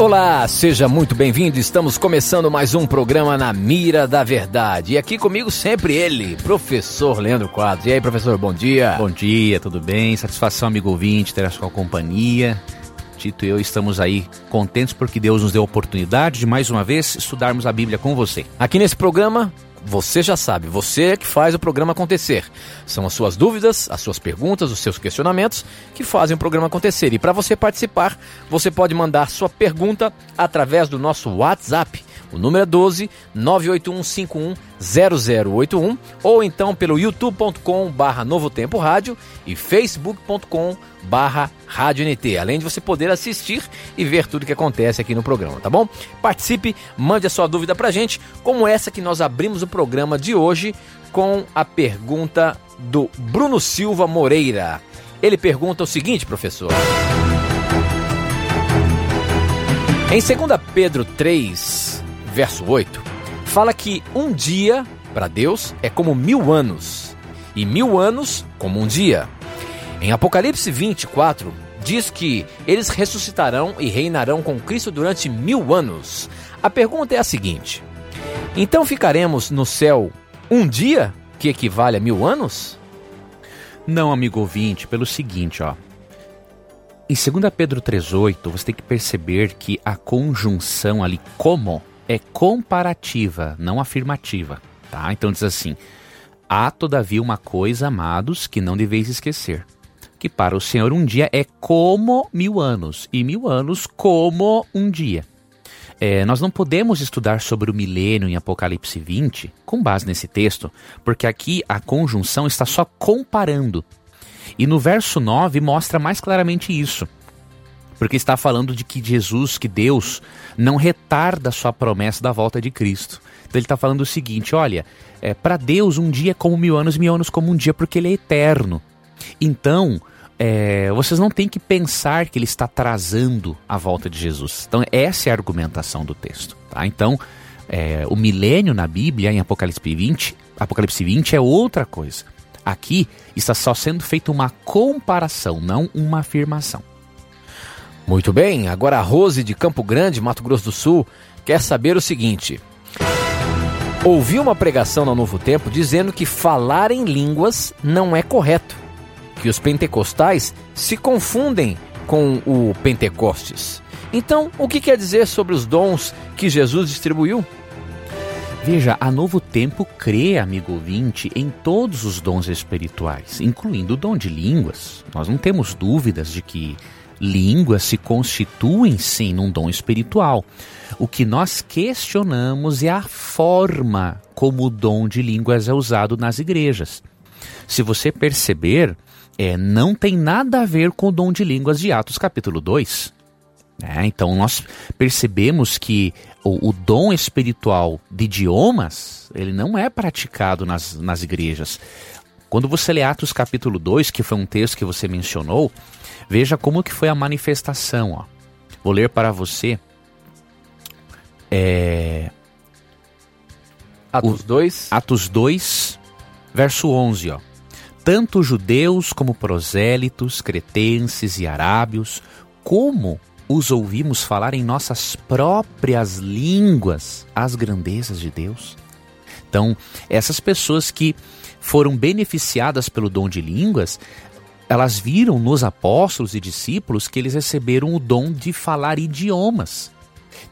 Olá, seja muito bem-vindo. Estamos começando mais um programa na Mira da Verdade. E aqui comigo sempre ele, professor Leandro Quadros. E aí, professor, bom dia. Bom dia, tudo bem? Satisfação, amigo ouvinte, ter a sua companhia. Tito e eu estamos aí contentes porque Deus nos deu a oportunidade de mais uma vez estudarmos a Bíblia com você. Aqui nesse programa você já sabe, você é que faz o programa acontecer. São as suas dúvidas, as suas perguntas, os seus questionamentos que fazem o programa acontecer. E para você participar, você pode mandar sua pergunta através do nosso WhatsApp. O número é 12 98151 0081 ou então pelo youtube.com barra Novo Tempo Rádio e facebook.com barra Rádio NT, além de você poder assistir e ver tudo que acontece aqui no programa, tá bom? Participe, mande a sua dúvida pra gente, como essa que nós abrimos o programa de hoje com a pergunta do Bruno Silva Moreira. Ele pergunta o seguinte, professor. Em 2 Pedro 3, verso 8, fala que um dia para Deus é como mil anos, e mil anos como um dia. Em Apocalipse 24, diz que eles ressuscitarão e reinarão com Cristo durante mil anos. A pergunta é a seguinte: então ficaremos no céu um dia, que equivale a mil anos? Não, amigo ouvinte, pelo seguinte, ó. Em 2 Pedro 3,8, você tem que perceber que a conjunção ali, como, é comparativa, não afirmativa. Tá? Então diz assim: Há todavia uma coisa, amados, que não deveis esquecer: que para o Senhor um dia é como mil anos, e mil anos como um dia. É, nós não podemos estudar sobre o milênio em Apocalipse 20 com base nesse texto, porque aqui a conjunção está só comparando. E no verso 9 mostra mais claramente isso porque está falando de que Jesus, que Deus, não retarda a sua promessa da volta de Cristo. Então ele está falando o seguinte: olha, é, para Deus um dia é como mil anos, mil anos como um dia, porque ele é eterno. Então, é, vocês não têm que pensar que ele está atrasando a volta de Jesus. Então, essa é a argumentação do texto. Tá? Então, é, o milênio na Bíblia, em Apocalipse 20, Apocalipse 20 é outra coisa. Aqui está só sendo feita uma comparação, não uma afirmação. Muito bem, agora a Rose de Campo Grande, Mato Grosso do Sul, quer saber o seguinte. Ouvi uma pregação no Novo Tempo dizendo que falar em línguas não é correto, que os pentecostais se confundem com o Pentecostes. Então, o que quer dizer sobre os dons que Jesus distribuiu? Veja, a Novo Tempo crê, amigo ouvinte, em todos os dons espirituais, incluindo o dom de línguas. Nós não temos dúvidas de que línguas se constituem sim num dom espiritual. O que nós questionamos é a forma como o dom de línguas é usado nas igrejas. Se você perceber, é, não tem nada a ver com o dom de línguas de Atos capítulo 2. É, então nós percebemos que o, o, dom espiritual de idiomas, ele não é praticado nas, nas igrejas. Quando você lê Atos capítulo 2, que foi um texto que você mencionou, veja como que foi a manifestação. Ó. Vou ler para você. É... Atos 2. Atos 2, verso 11. Ó. Tanto judeus como prosélitos, cretenses e arábios, como os ouvimos falar em nossas próprias línguas as grandezas de Deus. Então, essas pessoas que foram beneficiadas pelo dom de línguas, elas viram nos apóstolos e discípulos que eles receberam o dom de falar idiomas.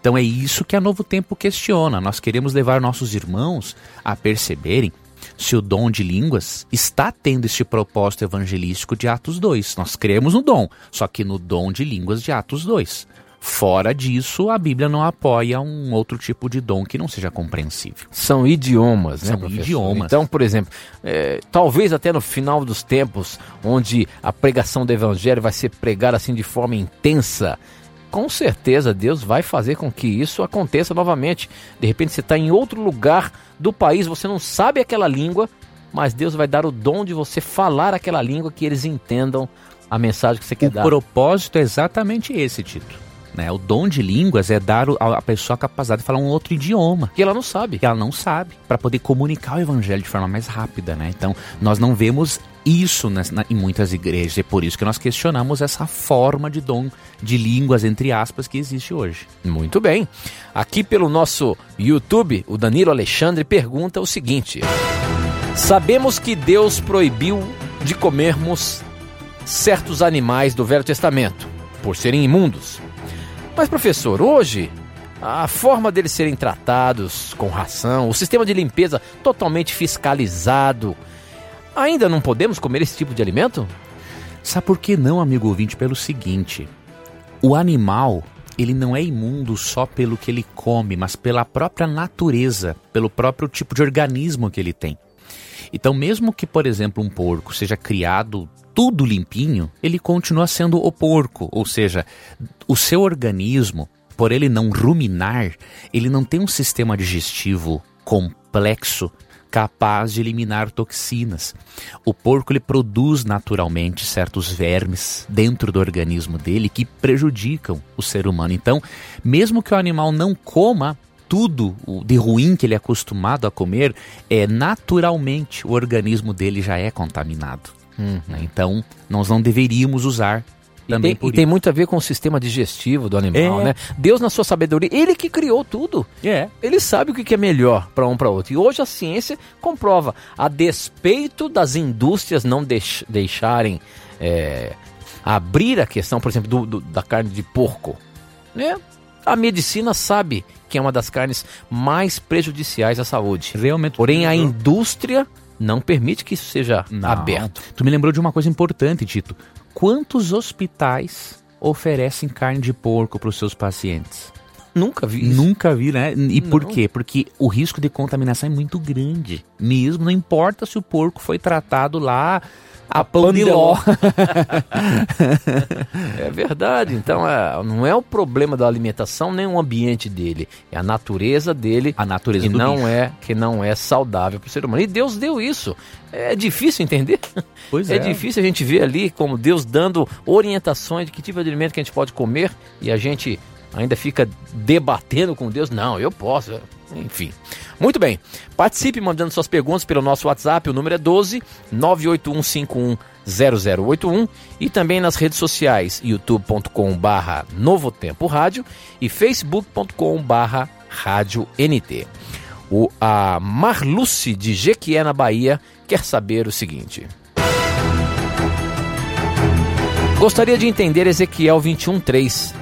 Então é isso que a Novo Tempo questiona. Nós queremos levar nossos irmãos a perceberem se o dom de línguas está tendo este propósito evangelístico de Atos 2. Nós cremos no dom, só que no dom de línguas de Atos 2. Fora disso, a Bíblia não apoia um outro tipo de dom que não seja compreensível. São idiomas, né, São professor? idiomas. Então, por exemplo, é, talvez até no final dos tempos, onde a pregação do evangelho vai ser pregada assim de forma intensa, com certeza Deus vai fazer com que isso aconteça novamente. De repente você está em outro lugar do país, você não sabe aquela língua, mas Deus vai dar o dom de você falar aquela língua que eles entendam a mensagem que você quer o dar. O propósito é exatamente esse, Tito. Né? O dom de línguas é dar à pessoa a capacidade de falar um outro idioma. Que ela não sabe. Que ela não sabe, para poder comunicar o evangelho de forma mais rápida. Né? Então, nós não vemos isso nas, na, em muitas igrejas. É por isso que nós questionamos essa forma de dom de línguas, entre aspas, que existe hoje. Muito bem. Aqui pelo nosso YouTube, o Danilo Alexandre pergunta o seguinte: Sabemos que Deus proibiu de comermos certos animais do Velho Testamento, por serem imundos. Mas, professor, hoje a forma deles serem tratados com ração, o sistema de limpeza totalmente fiscalizado, ainda não podemos comer esse tipo de alimento? Sabe por que não, amigo ouvinte? Pelo seguinte: o animal ele não é imundo só pelo que ele come, mas pela própria natureza, pelo próprio tipo de organismo que ele tem. Então, mesmo que, por exemplo, um porco seja criado tudo limpinho, ele continua sendo o porco, ou seja, o seu organismo, por ele não ruminar, ele não tem um sistema digestivo complexo capaz de eliminar toxinas. O porco ele produz naturalmente certos vermes dentro do organismo dele que prejudicam o ser humano. Então, mesmo que o animal não coma tudo de ruim que ele é acostumado a comer, é naturalmente o organismo dele já é contaminado. Uhum. Então, nós não deveríamos usar também e tem, e tem muito a ver com o sistema digestivo do animal, é. né? Deus, na sua sabedoria, ele que criou tudo. É. Ele sabe o que é melhor para um para outro. E hoje a ciência comprova, a despeito das indústrias não deix, deixarem é, abrir a questão, por exemplo, do, do, da carne de porco, né? A medicina sabe que é uma das carnes mais prejudiciais à saúde. Realmente. Porém, a indústria não permite que isso seja não. aberto. Tu me lembrou de uma coisa importante, Tito. Quantos hospitais oferecem carne de porco para os seus pacientes? Nunca vi isso. Nunca vi, né? E não. por quê? Porque o risco de contaminação é muito grande. Mesmo, não importa se o porco foi tratado lá a Pandiló. é verdade. Então, é, não é o problema da alimentação nem o ambiente dele, é a natureza dele. A natureza que do não bicho. é que não é saudável para o ser humano. E Deus deu isso. É difícil entender. Pois é. é. É difícil a gente ver ali como Deus dando orientações de que tipo de alimento que a gente pode comer e a gente ainda fica debatendo com Deus. Não, eu posso. Enfim. Muito bem. Participe mandando suas perguntas pelo nosso WhatsApp. O número é 12 981510081 e também nas redes sociais youtube.com/barra Novo Tempo Rádio e facebook.com/barra Rádio NT. O a Marluce de Jequié na Bahia quer saber o seguinte. Gostaria de entender Ezequiel 21:3,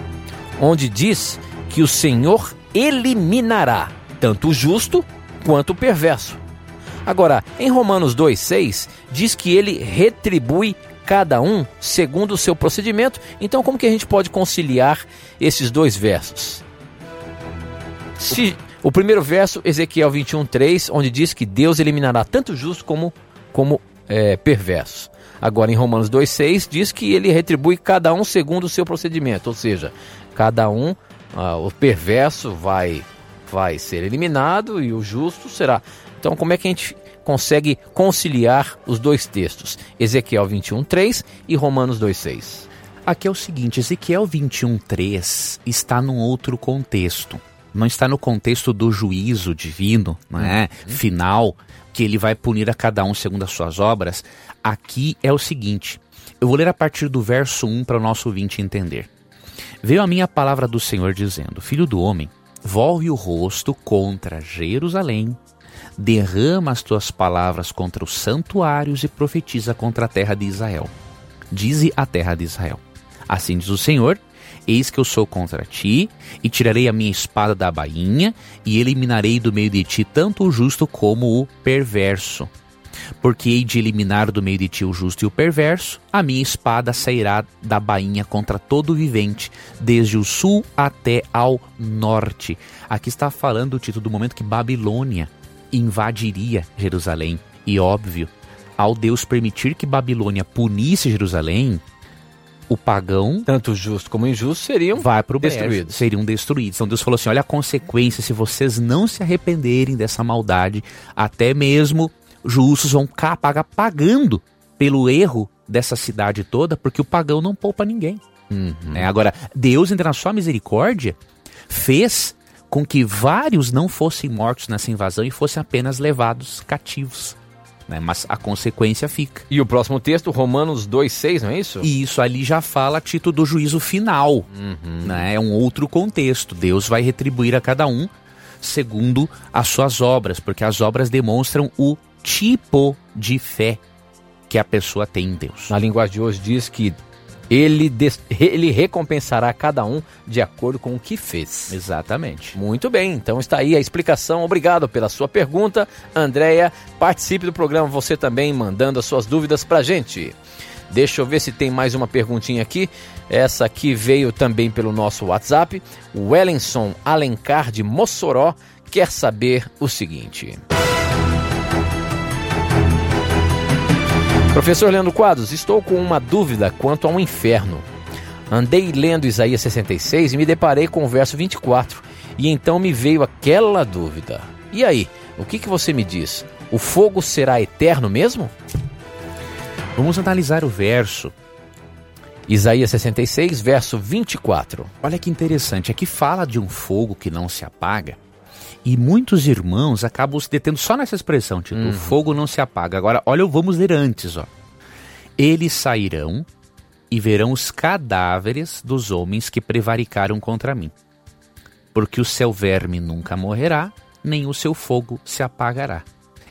onde diz que o Senhor eliminará tanto o justo quanto o perverso. Agora, em Romanos 2,6, diz que ele retribui cada um segundo o seu procedimento. Então, como que a gente pode conciliar esses dois versos? Se, o primeiro verso, Ezequiel 21,3, onde diz que Deus eliminará tanto o justo como, como é, perverso. Agora, em Romanos 2,6, diz que ele retribui cada um segundo o seu procedimento, ou seja, cada um, ah, o perverso vai vai ser eliminado e o justo será. Então, como é que a gente consegue conciliar os dois textos? Ezequiel 21:3 e Romanos 2:6. Aqui é o seguinte, Ezequiel 21:3 está num outro contexto. Não está no contexto do juízo divino, não é? Uhum. Final, que ele vai punir a cada um segundo as suas obras. Aqui é o seguinte. Eu vou ler a partir do verso 1 para o nosso ouvinte entender. Veio a minha palavra do Senhor dizendo: Filho do homem, volve o rosto contra Jerusalém, derrama as tuas palavras contra os santuários e profetiza contra a terra de Israel. Dize a terra de Israel: Assim diz o Senhor: Eis que eu sou contra ti, e tirarei a minha espada da bainha, e eliminarei do meio de ti tanto o justo como o perverso porque hei de eliminar do meio de ti o justo e o perverso, a minha espada sairá da bainha contra todo o vivente, desde o sul até ao norte. Aqui está falando o título do momento que Babilônia invadiria Jerusalém. E óbvio, ao Deus permitir que Babilônia punisse Jerusalém, o pagão tanto justo como injusto seriam vai para o destruídos. seriam destruídos. Então Deus falou assim: olha a consequência se vocês não se arrependerem dessa maldade, até mesmo justos vão pagar pagando pelo erro dessa cidade toda, porque o pagão não poupa ninguém. Uhum. Né? Agora, Deus, entre na sua misericórdia, fez com que vários não fossem mortos nessa invasão e fossem apenas levados cativos. Né? Mas a consequência fica. E o próximo texto, Romanos 2,6, não é isso? E isso ali já fala a título do juízo final. Uhum. Né? É um outro contexto. Deus vai retribuir a cada um segundo as suas obras, porque as obras demonstram o tipo de fé que a pessoa tem em Deus. Na linguagem de hoje diz que ele, ele recompensará cada um de acordo com o que fez. Exatamente. Muito bem, então está aí a explicação. Obrigado pela sua pergunta, Andréia. Participe do programa você também, mandando as suas dúvidas para gente. Deixa eu ver se tem mais uma perguntinha aqui. Essa aqui veio também pelo nosso WhatsApp. O Wellenson Alencar de Mossoró quer saber o seguinte. Professor Leandro Quadros, estou com uma dúvida quanto ao inferno. Andei lendo Isaías 66 e me deparei com o verso 24, e então me veio aquela dúvida. E aí, o que, que você me diz? O fogo será eterno mesmo? Vamos analisar o verso. Isaías 66, verso 24. Olha que interessante, aqui fala de um fogo que não se apaga. E muitos irmãos acabam se detendo só nessa expressão, tipo, uhum. o fogo não se apaga. Agora, olha, vamos ler antes, ó. Eles sairão e verão os cadáveres dos homens que prevaricaram contra mim. Porque o seu verme nunca morrerá, nem o seu fogo se apagará.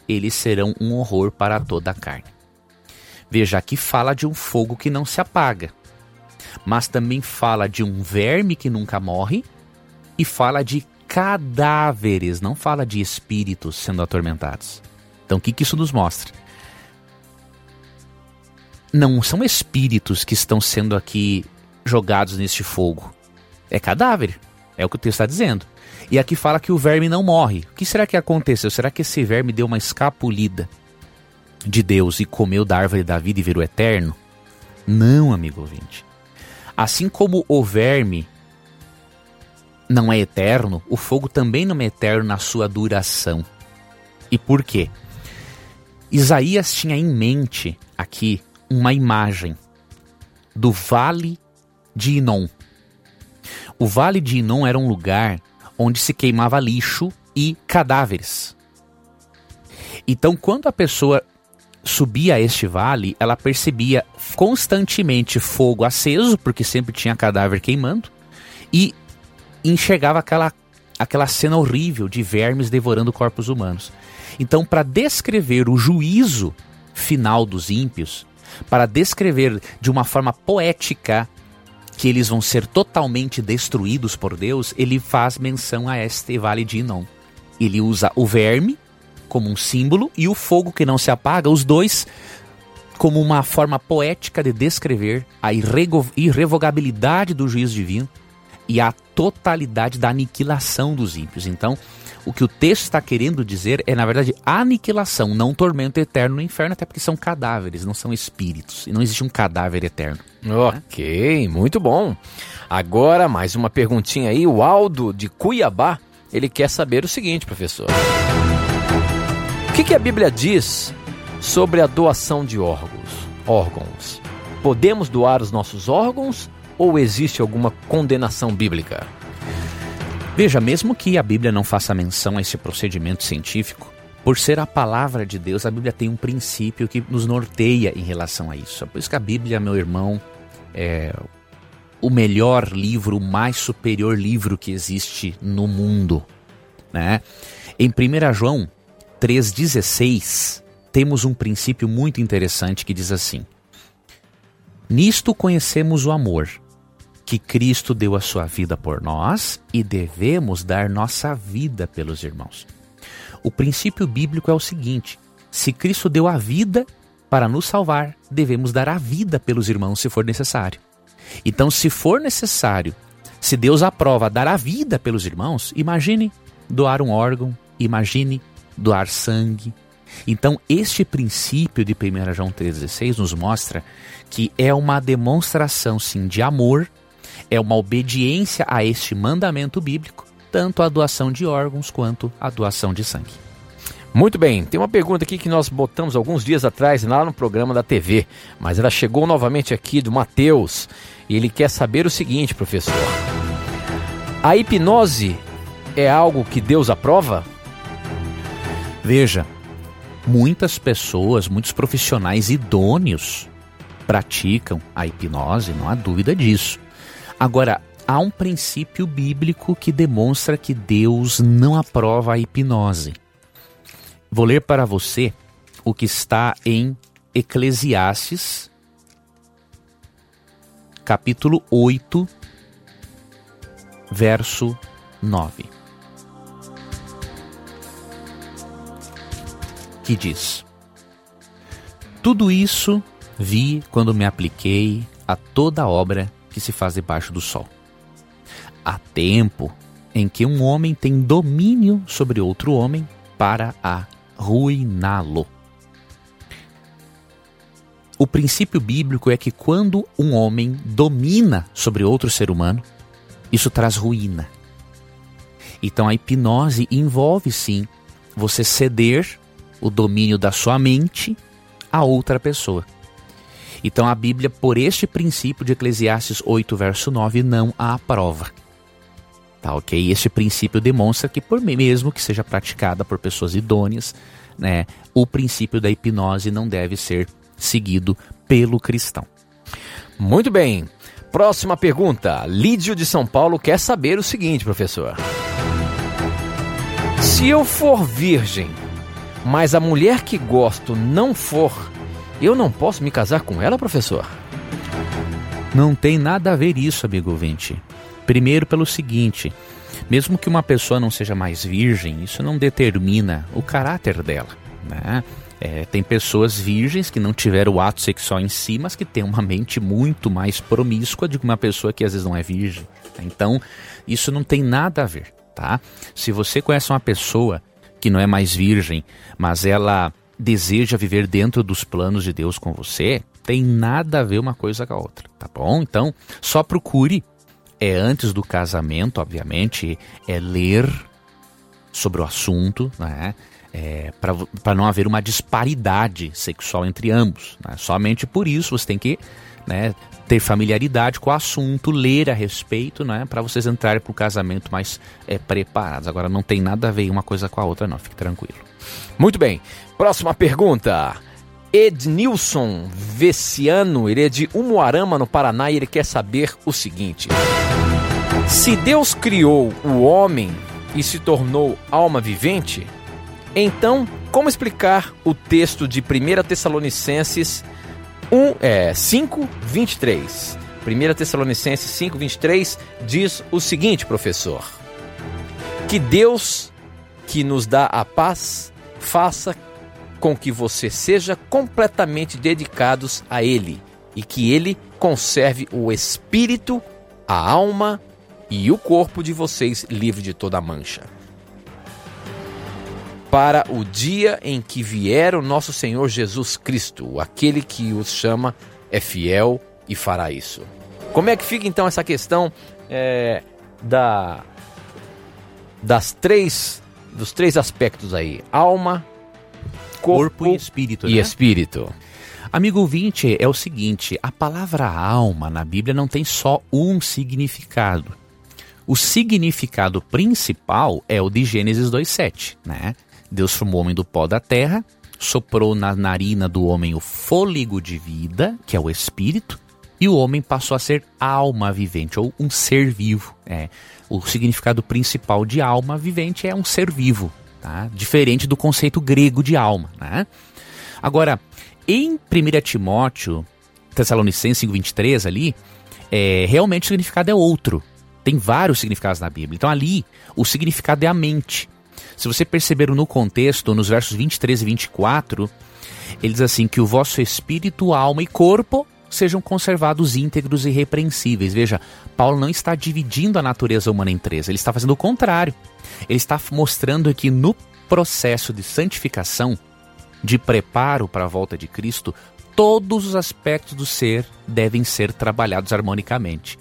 Eles serão um horror para toda a carne. Veja, aqui fala de um fogo que não se apaga, mas também fala de um verme que nunca morre e fala de cadáveres, não fala de espíritos sendo atormentados. Então o que, que isso nos mostra? Não são espíritos que estão sendo aqui jogados neste fogo. É cadáver. É o que o texto está dizendo. E aqui fala que o verme não morre. O que será que aconteceu? Será que esse verme deu uma escapulida de Deus e comeu da árvore da vida e virou eterno? Não, amigo ouvinte. Assim como o verme não é eterno, o fogo também não é eterno na sua duração. E por quê? Isaías tinha em mente aqui uma imagem do vale de Inon. O vale de Inon era um lugar onde se queimava lixo e cadáveres. Então, quando a pessoa subia a este vale, ela percebia constantemente fogo aceso, porque sempre tinha cadáver queimando, e enxergava aquela, aquela cena horrível de vermes devorando corpos humanos. Então, para descrever o juízo final dos ímpios, para descrever de uma forma poética que eles vão ser totalmente destruídos por Deus, ele faz menção a este vale de Inon. Ele usa o verme como um símbolo e o fogo que não se apaga, os dois como uma forma poética de descrever a irrevogabilidade do juízo divino e a totalidade da aniquilação dos ímpios. Então, o que o texto está querendo dizer é, na verdade, aniquilação, não tormento eterno no inferno, até porque são cadáveres, não são espíritos. E não existe um cadáver eterno. Ok, né? muito bom. Agora, mais uma perguntinha aí. O Aldo de Cuiabá, ele quer saber o seguinte, professor. O que, que a Bíblia diz sobre a doação de órgãos? órgãos? Podemos doar os nossos órgãos ou existe alguma condenação bíblica? Veja, mesmo que a Bíblia não faça menção a esse procedimento científico, por ser a palavra de Deus, a Bíblia tem um princípio que nos norteia em relação a isso. É por isso que a Bíblia, meu irmão, é o melhor livro, o mais superior livro que existe no mundo. Né? Em 1 João 3,16, temos um princípio muito interessante que diz assim: Nisto conhecemos o amor, que Cristo deu a sua vida por nós e devemos dar nossa vida pelos irmãos. O princípio bíblico é o seguinte: se Cristo deu a vida para nos salvar, devemos dar a vida pelos irmãos se for necessário. Então, se for necessário, se Deus aprova dar a vida pelos irmãos, imagine doar um órgão, imagine doar sangue, Então, este princípio de 1 João 3,16 nos mostra que é uma demonstração, sim, de amor, é uma obediência a este mandamento bíblico, tanto a doação de órgãos quanto a doação de sangue. Muito bem, tem uma pergunta aqui que nós botamos alguns dias atrás lá no programa da TV, mas ela chegou novamente aqui do Mateus e ele quer saber o seguinte, professor: A hipnose é algo que Deus aprova? Veja, muitas pessoas, muitos profissionais idôneos praticam a hipnose, não há dúvida disso. Agora, há um princípio bíblico que demonstra que Deus não aprova a hipnose. Vou ler para você o que está em Eclesiastes, capítulo 8, verso 9. Que diz: Tudo isso vi quando me apliquei a toda obra que se faz debaixo do sol. Há tempo em que um homem tem domínio sobre outro homem para a ruiná-lo. O princípio bíblico é que quando um homem domina sobre outro ser humano, isso traz ruína. Então a hipnose envolve sim você ceder o domínio da sua mente a outra pessoa. Então a Bíblia, por este princípio de Eclesiastes 8, verso 9, não a aprova. Tá, ok? Este princípio demonstra que, por mesmo que seja praticada por pessoas idôneas, né, o princípio da hipnose não deve ser seguido pelo cristão. Muito bem. Próxima pergunta. Lídio de São Paulo quer saber o seguinte, professor. Se eu for virgem, mas a mulher que gosto não for, eu não posso me casar com ela, professor? Não tem nada a ver isso, amigo ouvinte. Primeiro, pelo seguinte: mesmo que uma pessoa não seja mais virgem, isso não determina o caráter dela. Né? É, tem pessoas virgens que não tiveram o ato sexual em si, mas que têm uma mente muito mais promíscua do que uma pessoa que às vezes não é virgem. Então, isso não tem nada a ver, tá? Se você conhece uma pessoa que não é mais virgem, mas ela deseja viver dentro dos planos de Deus com você, tem nada a ver uma coisa com a outra, tá bom? Então, só procure é antes do casamento, obviamente, é ler sobre o assunto, né? É, para não haver uma disparidade sexual entre ambos. Né? Somente por isso você tem que né, ter familiaridade com o assunto, ler a respeito, né, para vocês entrarem para o casamento mais é, preparados. Agora não tem nada a ver uma coisa com a outra, não, fique tranquilo. Muito bem. Próxima pergunta. Ednilson Vessiano, ele é de Umuarama, no Paraná, e ele quer saber o seguinte: Se Deus criou o homem e se tornou alma vivente, então como explicar o texto de 1 Tessalonicenses 1, é, 5, 23? 1 Tessalonicenses 5, 23 diz o seguinte, professor: Que Deus que nos dá a paz faça com que você seja completamente dedicados a Ele e que Ele conserve o espírito, a alma e o corpo de vocês livre de toda mancha. Para o dia em que vier o nosso Senhor Jesus Cristo, aquele que os chama é fiel e fará isso. Como é que fica então essa questão é, da das três dos três aspectos aí: alma, corpo, corpo e espírito. E né? espírito. Amigo ouvinte, é o seguinte: a palavra alma na Bíblia não tem só um significado. O significado principal é o de Gênesis 2,7, né? Deus formou o homem do pó da terra, soprou na narina do homem o fôlego de vida, que é o espírito, e o homem passou a ser alma vivente, ou um ser vivo. É. O significado principal de alma vivente é um ser vivo, tá? diferente do conceito grego de alma. Né? Agora, em 1 Timóteo, Tessalonicenses 5,23 ali, é, realmente o significado é outro. Tem vários significados na Bíblia. Então ali, o significado é a mente. Se você perceber no contexto, nos versos 23 e 24, ele diz assim: que o vosso espírito, alma e corpo sejam conservados íntegros e irrepreensíveis. Veja, Paulo não está dividindo a natureza humana em três, ele está fazendo o contrário. Ele está mostrando que no processo de santificação, de preparo para a volta de Cristo, todos os aspectos do ser devem ser trabalhados harmonicamente.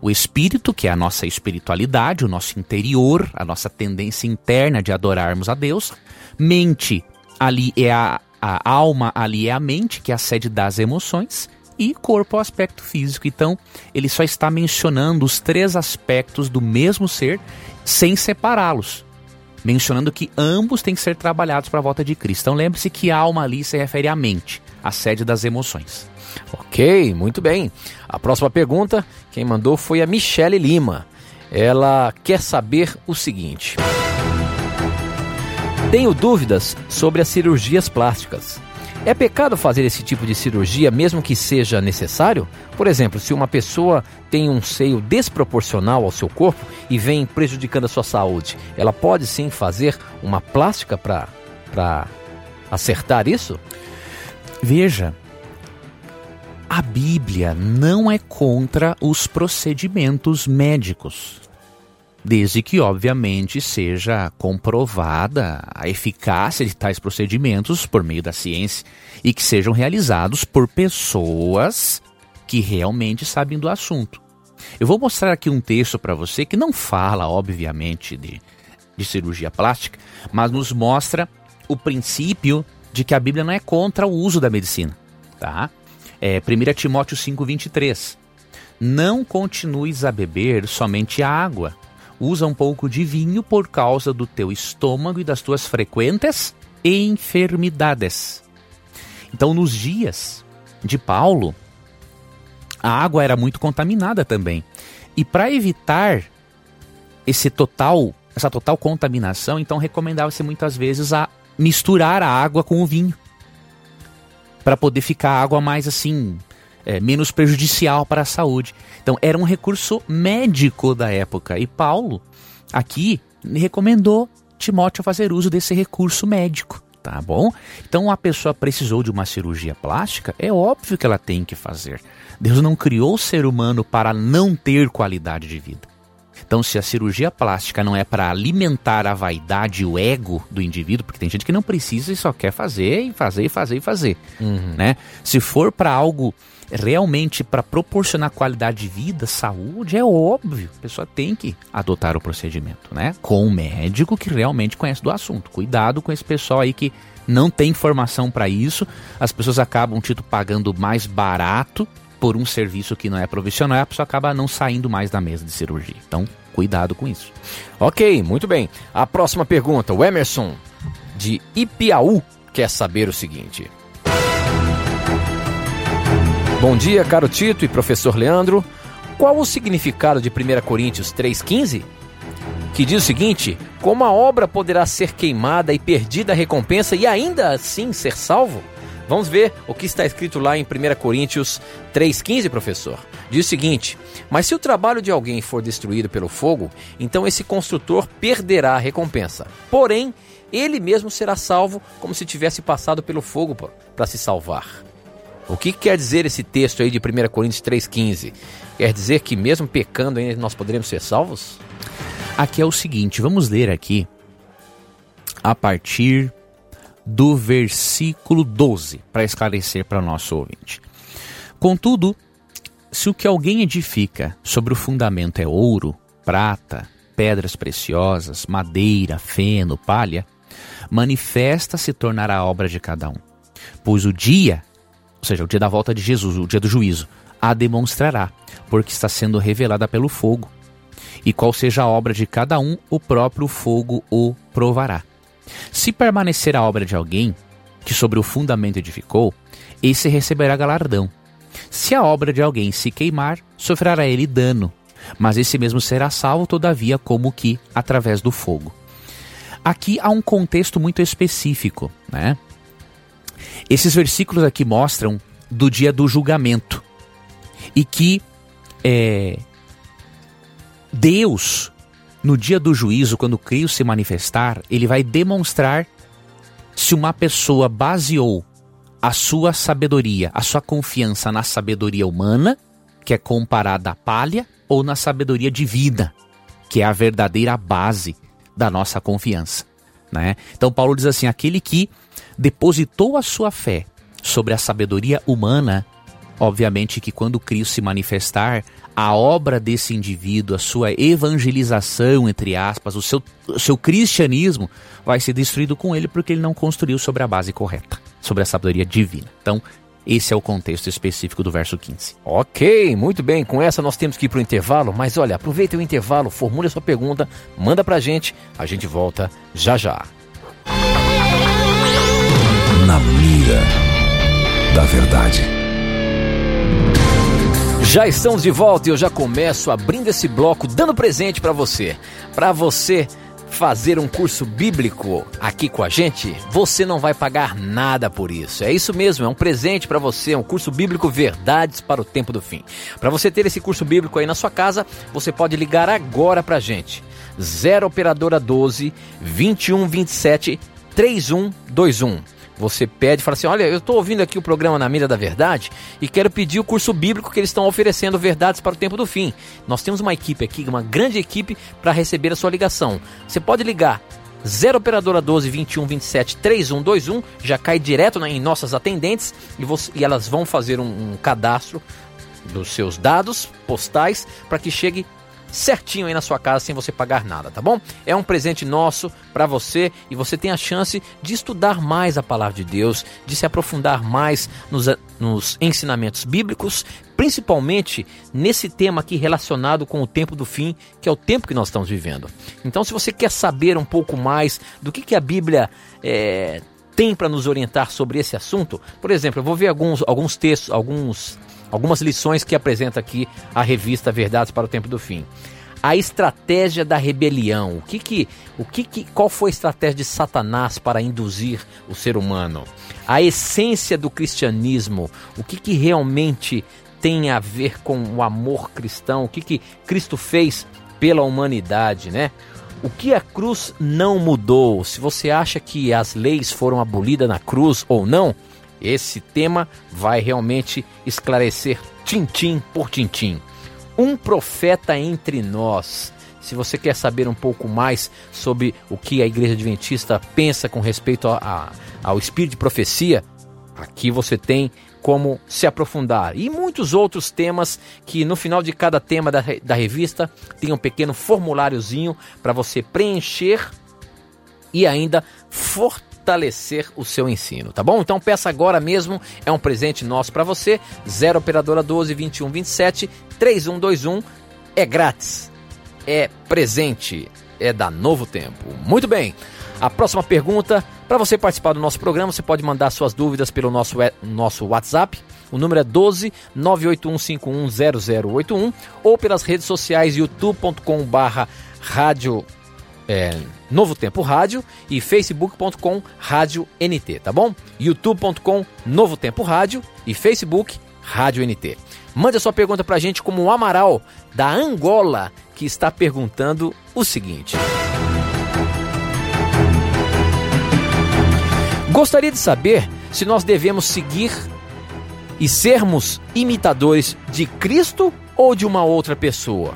O espírito, que é a nossa espiritualidade, o nosso interior, a nossa tendência interna de adorarmos a Deus. Mente, ali é a, a alma, ali é a mente, que é a sede das emoções. E corpo é o aspecto físico. Então, ele só está mencionando os três aspectos do mesmo ser sem separá-los mencionando que ambos têm que ser trabalhados para a volta de Cristo. Então lembre-se que alma ali se refere à mente, a sede das emoções. Ok, muito bem. A próxima pergunta, quem mandou foi a Michele Lima. Ela quer saber o seguinte: Tenho dúvidas sobre as cirurgias plásticas. É pecado fazer esse tipo de cirurgia mesmo que seja necessário? Por exemplo, se uma pessoa tem um seio desproporcional ao seu corpo e vem prejudicando a sua saúde, ela pode sim fazer uma plástica para acertar isso? Veja, a Bíblia não é contra os procedimentos médicos desde que, obviamente, seja comprovada a eficácia de tais procedimentos por meio da ciência e que sejam realizados por pessoas que realmente sabem do assunto. Eu vou mostrar aqui um texto para você que não fala, obviamente, de, de cirurgia plástica, mas nos mostra o princípio de que a Bíblia não é contra o uso da medicina. Tá? É 1 Timóteo 5,23. Não continues a beber somente água usa um pouco de vinho por causa do teu estômago e das tuas frequentes enfermidades. Então, nos dias de Paulo, a água era muito contaminada também. E para evitar esse total, essa total contaminação, então recomendava-se muitas vezes a misturar a água com o vinho. Para poder ficar a água mais assim, é, menos prejudicial para a saúde. Então, era um recurso médico da época. E Paulo, aqui, recomendou Timóteo a fazer uso desse recurso médico. Tá bom? Então, a pessoa precisou de uma cirurgia plástica, é óbvio que ela tem que fazer. Deus não criou o ser humano para não ter qualidade de vida. Então, se a cirurgia plástica não é para alimentar a vaidade e o ego do indivíduo, porque tem gente que não precisa e só quer fazer e fazer e fazer e fazer, uhum. né? Se for para algo realmente para proporcionar qualidade de vida, saúde, é óbvio. A pessoa tem que adotar o procedimento, né? Com um médico que realmente conhece do assunto. Cuidado com esse pessoal aí que não tem informação para isso. As pessoas acabam, tipo, pagando mais barato por um serviço que não é profissional a pessoa acaba não saindo mais da mesa de cirurgia. Então, cuidado com isso. Ok, muito bem. A próxima pergunta, o Emerson, de Ipiaú, quer saber o seguinte. Bom dia, caro Tito e professor Leandro. Qual o significado de 1 Coríntios 3,15? Que diz o seguinte: Como a obra poderá ser queimada e perdida a recompensa e ainda assim ser salvo? Vamos ver o que está escrito lá em 1 Coríntios 3,15, professor. Diz o seguinte: Mas se o trabalho de alguém for destruído pelo fogo, então esse construtor perderá a recompensa. Porém, ele mesmo será salvo como se tivesse passado pelo fogo para se salvar. O que quer dizer esse texto aí de 1 Coríntios 3,15? Quer dizer que mesmo pecando nós poderemos ser salvos? Aqui é o seguinte, vamos ler aqui a partir do versículo 12, para esclarecer para nosso ouvinte. Contudo, se o que alguém edifica sobre o fundamento é ouro, prata, pedras preciosas, madeira, feno, palha, manifesta se tornará a obra de cada um. Pois o dia ou seja, o dia da volta de Jesus, o dia do juízo, a demonstrará, porque está sendo revelada pelo fogo. E qual seja a obra de cada um, o próprio fogo o provará. Se permanecer a obra de alguém, que sobre o fundamento edificou, esse receberá galardão. Se a obra de alguém se queimar, sofrerá ele dano, mas esse mesmo será salvo, todavia, como que através do fogo. Aqui há um contexto muito específico, né? Esses versículos aqui mostram do dia do julgamento e que é, Deus, no dia do juízo, quando Cristo se manifestar, ele vai demonstrar se uma pessoa baseou a sua sabedoria, a sua confiança na sabedoria humana, que é comparada à palha, ou na sabedoria divina, que é a verdadeira base da nossa confiança. Né? Então Paulo diz assim: aquele que depositou a sua fé sobre a sabedoria humana, obviamente que quando Cristo se manifestar, a obra desse indivíduo, a sua evangelização, entre aspas, o seu, o seu cristianismo, vai ser destruído com ele porque ele não construiu sobre a base correta, sobre a sabedoria divina. Então, esse é o contexto específico do verso 15. Ok, muito bem. Com essa nós temos que ir para o intervalo, mas olha, aproveita o intervalo, formule a sua pergunta, manda para a gente, a gente volta já já. Da verdade. Já estamos de volta e eu já começo abrindo esse bloco dando presente para você. Para você fazer um curso bíblico aqui com a gente, você não vai pagar nada por isso. É isso mesmo, é um presente para você, um curso bíblico Verdades para o Tempo do Fim. Para você ter esse curso bíblico aí na sua casa, você pode ligar agora para a gente. 0 operadora 12 21 27 3121 você pede, fala assim: Olha, eu estou ouvindo aqui o programa Na Mira da Verdade e quero pedir o curso bíblico que eles estão oferecendo Verdades para o Tempo do Fim. Nós temos uma equipe aqui, uma grande equipe, para receber a sua ligação. Você pode ligar 0 Operadora 12 21 27 3121, já cai direto na, em nossas atendentes e, você, e elas vão fazer um, um cadastro dos seus dados postais para que chegue certinho aí na sua casa sem você pagar nada, tá bom? É um presente nosso para você e você tem a chance de estudar mais a palavra de Deus, de se aprofundar mais nos, nos ensinamentos bíblicos, principalmente nesse tema aqui relacionado com o tempo do fim, que é o tempo que nós estamos vivendo. Então, se você quer saber um pouco mais do que, que a Bíblia é, tem para nos orientar sobre esse assunto, por exemplo, eu vou ver alguns, alguns textos, alguns algumas lições que apresenta aqui a revista Verdades para o Tempo do Fim. A estratégia da rebelião. O que que, o que que, qual foi a estratégia de Satanás para induzir o ser humano? A essência do cristianismo. O que que realmente tem a ver com o amor cristão? O que que Cristo fez pela humanidade, né? O que a cruz não mudou? Se você acha que as leis foram abolidas na cruz ou não, esse tema vai realmente esclarecer tintim por tintim. Um profeta entre nós. Se você quer saber um pouco mais sobre o que a Igreja Adventista pensa com respeito a, a, ao espírito de profecia, aqui você tem como se aprofundar. E muitos outros temas que no final de cada tema da, da revista tem um pequeno formuláriozinho para você preencher e ainda fortalecer fortalecer o seu ensino, tá bom? Então peça agora mesmo, é um presente nosso para você. 0 operadora 12 21 27 3121 é grátis. É presente, é da Novo Tempo. Muito bem. A próxima pergunta, para você participar do nosso programa, você pode mandar suas dúvidas pelo nosso, nosso WhatsApp. O número é 12 981510081 ou pelas redes sociais youtube.com/barra rádio é, Novo Tempo Rádio e facebook.com Rádio NT, tá bom? youtube.com Novo Tempo Rádio e facebook Rádio NT. Mande a sua pergunta pra gente como o Amaral da Angola que está perguntando o seguinte: Gostaria de saber se nós devemos seguir e sermos imitadores de Cristo ou de uma outra pessoa.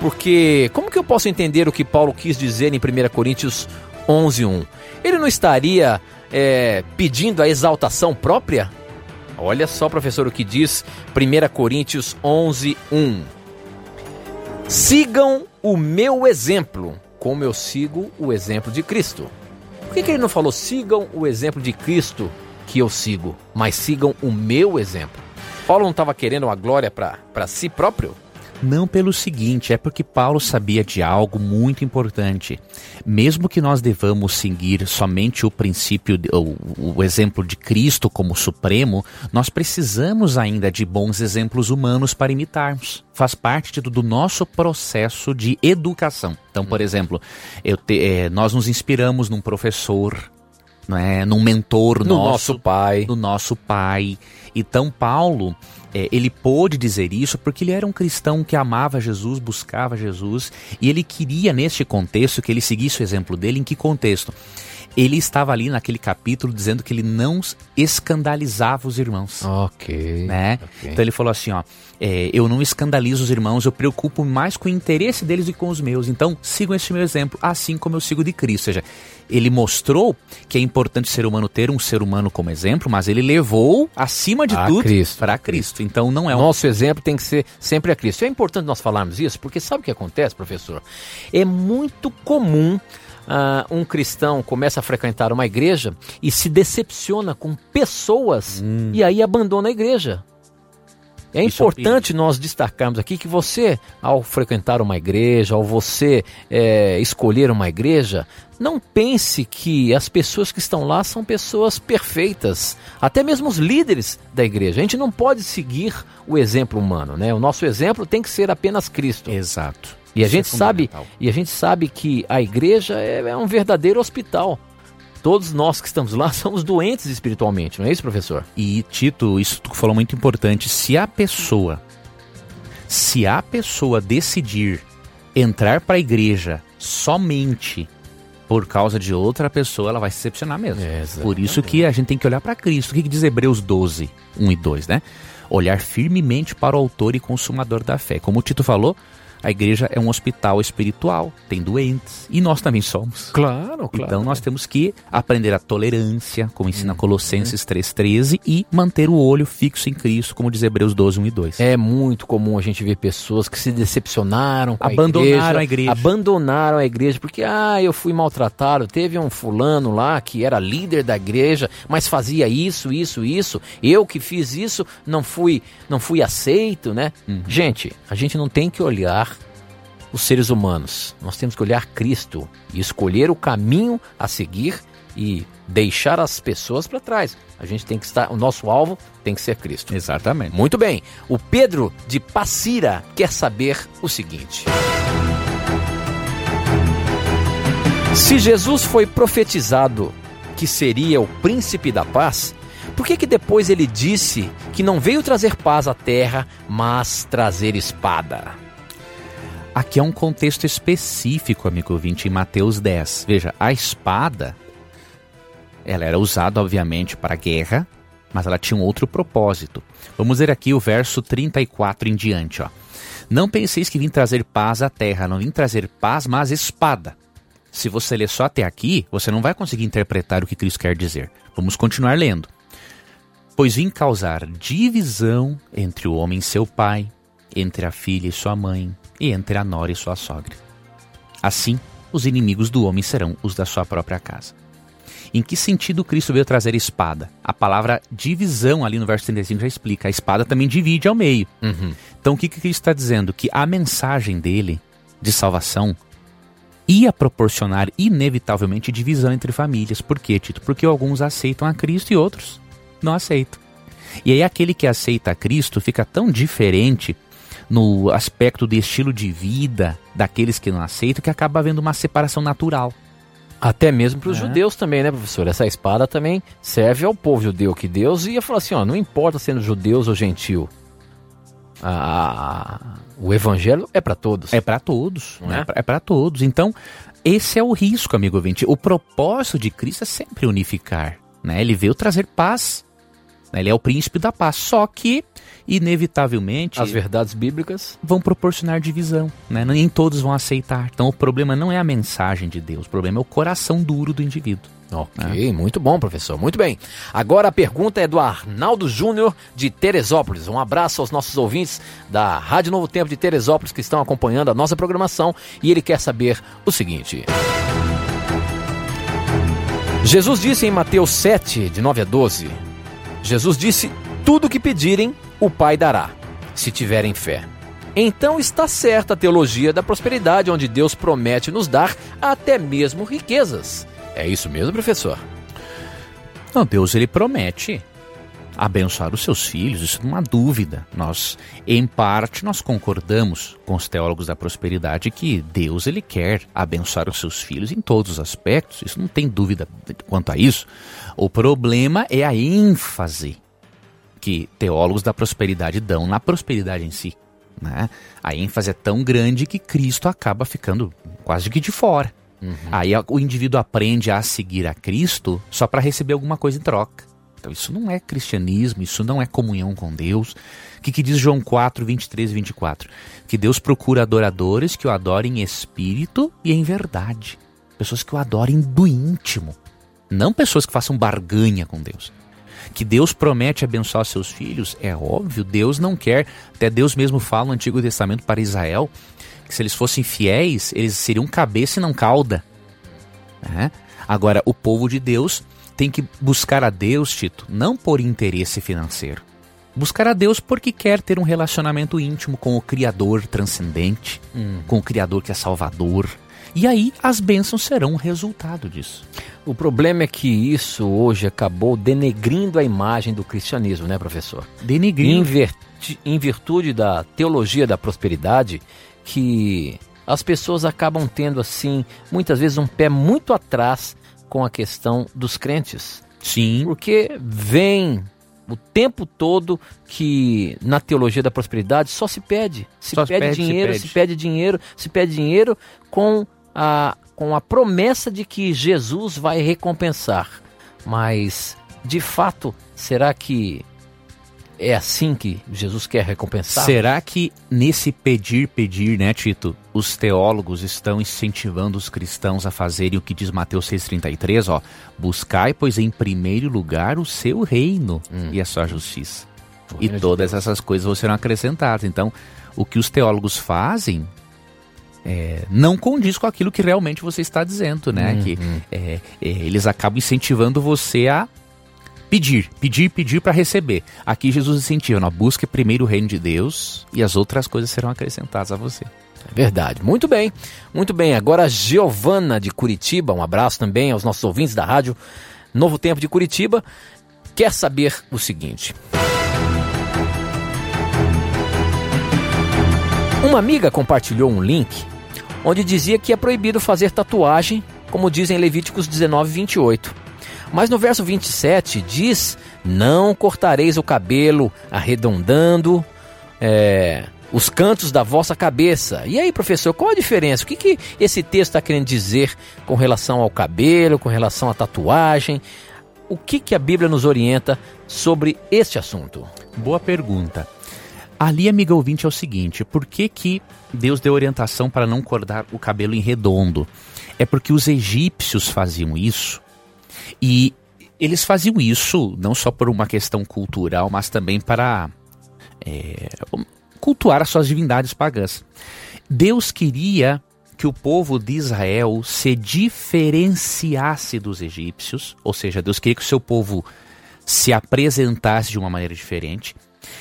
Porque como que eu posso entender o que Paulo quis dizer em 1 Coríntios 11:1? Ele não estaria é, pedindo a exaltação própria? Olha só, professor, o que diz 1 Coríntios 11:1. Sigam o meu exemplo, como eu sigo o exemplo de Cristo. Por que, que ele não falou sigam o exemplo de Cristo que eu sigo, mas sigam o meu exemplo? Paulo não estava querendo uma glória para si próprio? Não pelo seguinte, é porque Paulo sabia de algo muito importante. Mesmo que nós devamos seguir somente o princípio, o, o exemplo de Cristo como supremo, nós precisamos ainda de bons exemplos humanos para imitarmos. Faz parte do, nosso processo de educação. Então, por exemplo, te, é, nós nos inspiramos num professor, não é, num mentor no nosso, nosso pai, no nosso pai. Então Paulo é, ele pôde dizer isso porque ele era um cristão que amava Jesus, buscava Jesus, e ele queria, neste contexto, que ele seguisse o exemplo dele. Em que contexto? Ele estava ali naquele capítulo dizendo que ele não escandalizava os irmãos. Ok. Né? ok. Então ele falou assim, ó, é, eu não escandalizo os irmãos, eu preocupo mais com o interesse deles do que com os meus. Então sigam esse meu exemplo, assim como eu sigo de Cristo. Ou seja, ele mostrou que é importante o ser humano ter um ser humano como exemplo, mas ele levou acima de A tudo Cristo. para Cristo. Então não é um Nosso exemplo tem que ser sempre a Cristo. É importante nós falarmos isso, porque sabe o que acontece, professor? É muito comum ah, um cristão começa a frequentar uma igreja e se decepciona com pessoas e aí abandona a igreja. É Isso importante nós destacarmos aqui que você, ao frequentar uma igreja, ao você eh, escolher uma igreja, não pense que as pessoas que estão lá são pessoas perfeitas. Até mesmo os líderes da igreja. A gente não pode seguir o exemplo humano, né? O nosso exemplo tem que ser apenas Cristo. Exato. E a é gente sabe, fundamental. e a gente sabe que a igreja é, é um verdadeiro hospital. Todos nós que estamos lá somos doentes espiritualmente, não é isso, professor? E Tito, isso tu falou muito importante. Se a pessoa, se a pessoa decidir entrar para a igreja somente por causa de outra pessoa, ela vai se decepcionar mesmo. É, por isso que a gente tem que olhar para Cristo. O que, que diz Hebreus 12, 1 e 2, né? Olhar firmemente para o autor e consumador da fé. Como o Tito falou, a igreja é um hospital espiritual, tem doentes, e nós também somos. Claro, Então nós temos que aprender a tolerância, como ensina Uhum. Colossenses 3,13, e manter o olho fixo em Cristo, como diz Hebreus 12, 1 e 2. É muito comum a gente ver pessoas que se decepcionaram com Abandonaram a a igreja, igreja. abandonaram a igreja porque ah, eu fui maltratado, teve um fulano lá que era líder da igreja, mas fazia isso, isso, isso. Eu que fiz isso, não fui, não fui aceito, né? Uhum. Gente, a gente não tem que olhar os seres humanos. Nós temos que olhar Cristo e escolher o caminho a seguir e deixar as pessoas para trás. A gente tem que estar, o nosso alvo tem que ser Cristo. Exatamente. Muito bem. O Pedro de Passira quer saber o seguinte: Se Jesus foi profetizado que seria o príncipe da paz, por que que depois ele disse que não veio trazer paz à terra, mas trazer espada? Aqui é um contexto específico, amigo ouvinte, em Mateus 10. Veja, a espada, ela era usada, obviamente, para guerra, mas ela tinha um outro propósito. Vamos ver aqui o verso 34 em diante, ó. Não penseis que vim trazer paz à terra, não vim trazer paz, mas espada. Se você ler só até aqui, você não vai conseguir interpretar o que Cristo quer dizer. Vamos continuar lendo. Pois vim causar divisão entre o homem e seu pai, entre a filha e sua mãe, e entre a nora e sua sogra. Assim, os inimigos do homem serão os da sua própria casa. Em que sentido Cristo veio trazer espada? A palavra divisão ali no verso 35 já explica. A espada também divide ao meio. Então o que, que Cristo está dizendo? Que a mensagem dele de salvação ia proporcionar inevitavelmente divisão entre famílias. Por quê, Tito? Porque alguns aceitam a Cristo e outros não aceitam. E aí aquele que aceita a Cristo fica tão diferente no aspecto de estilo de vida daqueles que não aceitam que acaba havendo uma separação natural. Até mesmo para os É. judeus também, né, professor? Essa espada também serve ao povo judeu, que Deus ia falar assim, ó, não importa sendo judeus ou gentil. Ah, o evangelho é para todos. É para todos, Não né? é? é para todos. Então, esse é o risco, amigo ouvinte. O propósito de Cristo é sempre unificar, né? Ele veio trazer paz. Né? Ele é o príncipe da paz, só que inevitavelmente As verdades bíblicas. vão proporcionar divisão, né? Nem todos vão aceitar. Então, o problema não é a mensagem de Deus, o problema é o coração duro do indivíduo. Ok, muito bom, professor. Muito bem. Agora a pergunta é do Arnaldo Júnior de Teresópolis. Um abraço aos nossos ouvintes da Rádio Novo Tempo de Teresópolis que estão acompanhando a nossa programação e ele quer saber o seguinte. Jesus disse em Mateus 7, de 9 a 12: Jesus disse: Tudo que pedirem, o Pai dará, se tiverem fé. Então está certa a teologia da prosperidade, onde Deus promete nos dar até mesmo riquezas. É isso mesmo, professor? Não, Deus ele promete abençoar os seus filhos, isso não há dúvida. Nós, em parte, nós concordamos com os teólogos da prosperidade que Deus ele quer abençoar os seus filhos em todos os aspectos. Isso não tem dúvida quanto a isso. O problema é a ênfase que teólogos da prosperidade dão na prosperidade em si. Né? A ênfase é tão grande que Cristo acaba ficando quase que de fora. Uhum. Aí o indivíduo aprende a seguir a Cristo só para receber alguma coisa em troca. Então isso não é cristianismo, isso não é comunhão com Deus. O que, que diz João 4, 23 e 24? Que Deus procura adoradores que o adorem em espírito e em verdade. Pessoas que o adorem do íntimo. Não pessoas que façam barganha com Deus. Que Deus promete abençoar seus filhos, é óbvio, Deus não quer. Até Deus mesmo fala no Antigo Testamento para Israel que se eles fossem fiéis, eles seriam cabeça e não cauda. É? Agora, o povo de Deus tem que buscar a Deus, Tito, não por interesse financeiro. Buscar a Deus porque quer ter um relacionamento íntimo com o Criador transcendente, hum. com o Criador que é Salvador. E aí as bênçãos serão o resultado disso. O problema é que isso hoje acabou denegrindo a imagem do cristianismo, né, professor? Denegrindo. Em, em virtude da teologia da prosperidade, que as pessoas acabam tendo, assim, muitas vezes um pé muito atrás com a questão dos crentes. Sim. Porque vem o tempo todo que na teologia da prosperidade só se pede. Se, pede, pede, dinheiro, se pede. se pede dinheiro, se pede dinheiro com a, com a promessa de que Jesus vai recompensar. Mas, de fato, será que é assim que Jesus quer recompensar? Será que nesse pedir, pedir, né, Tito, os teólogos estão incentivando os cristãos a fazerem o que diz Mateus 6,33, ó, buscai, pois em primeiro lugar o seu reino hum. e a sua justiça. e todas de essas coisas serão acrescentadas. Então, o que os teólogos fazem é, não condiz com aquilo que realmente você está dizendo, né? Hum, que. É, é, eles acabam incentivando você a pedir, pedir, pedir para receber. Aqui Jesus incentiva, não, busque primeiro o reino de Deus e as outras coisas serão acrescentadas a você. É verdade. Muito bem. Muito bem. Agora Giovana de Curitiba, um abraço também aos nossos ouvintes da rádio Novo Tempo de Curitiba, quer saber o seguinte. Uma amiga compartilhou um link onde dizia que é proibido fazer tatuagem, como dizem Levíticos 19, 28. Mas no verso 27 diz: Não cortareis o cabelo arredondando é, os cantos da vossa cabeça. E aí, professor, qual a diferença? O que, que esse texto está querendo dizer com relação ao cabelo, com relação à tatuagem? O que, que a Bíblia nos orienta sobre este assunto? Boa pergunta. Ali, amiga ouvinte, é o seguinte: por que, que Deus deu orientação para não cortar o cabelo em redondo? É porque os egípcios faziam isso e eles faziam isso não só por uma questão cultural, mas também para é, cultuar as suas divindades pagãs. Deus queria que o povo de Israel se diferenciasse dos egípcios, ou seja, Deus queria que o seu povo se apresentasse de uma maneira diferente,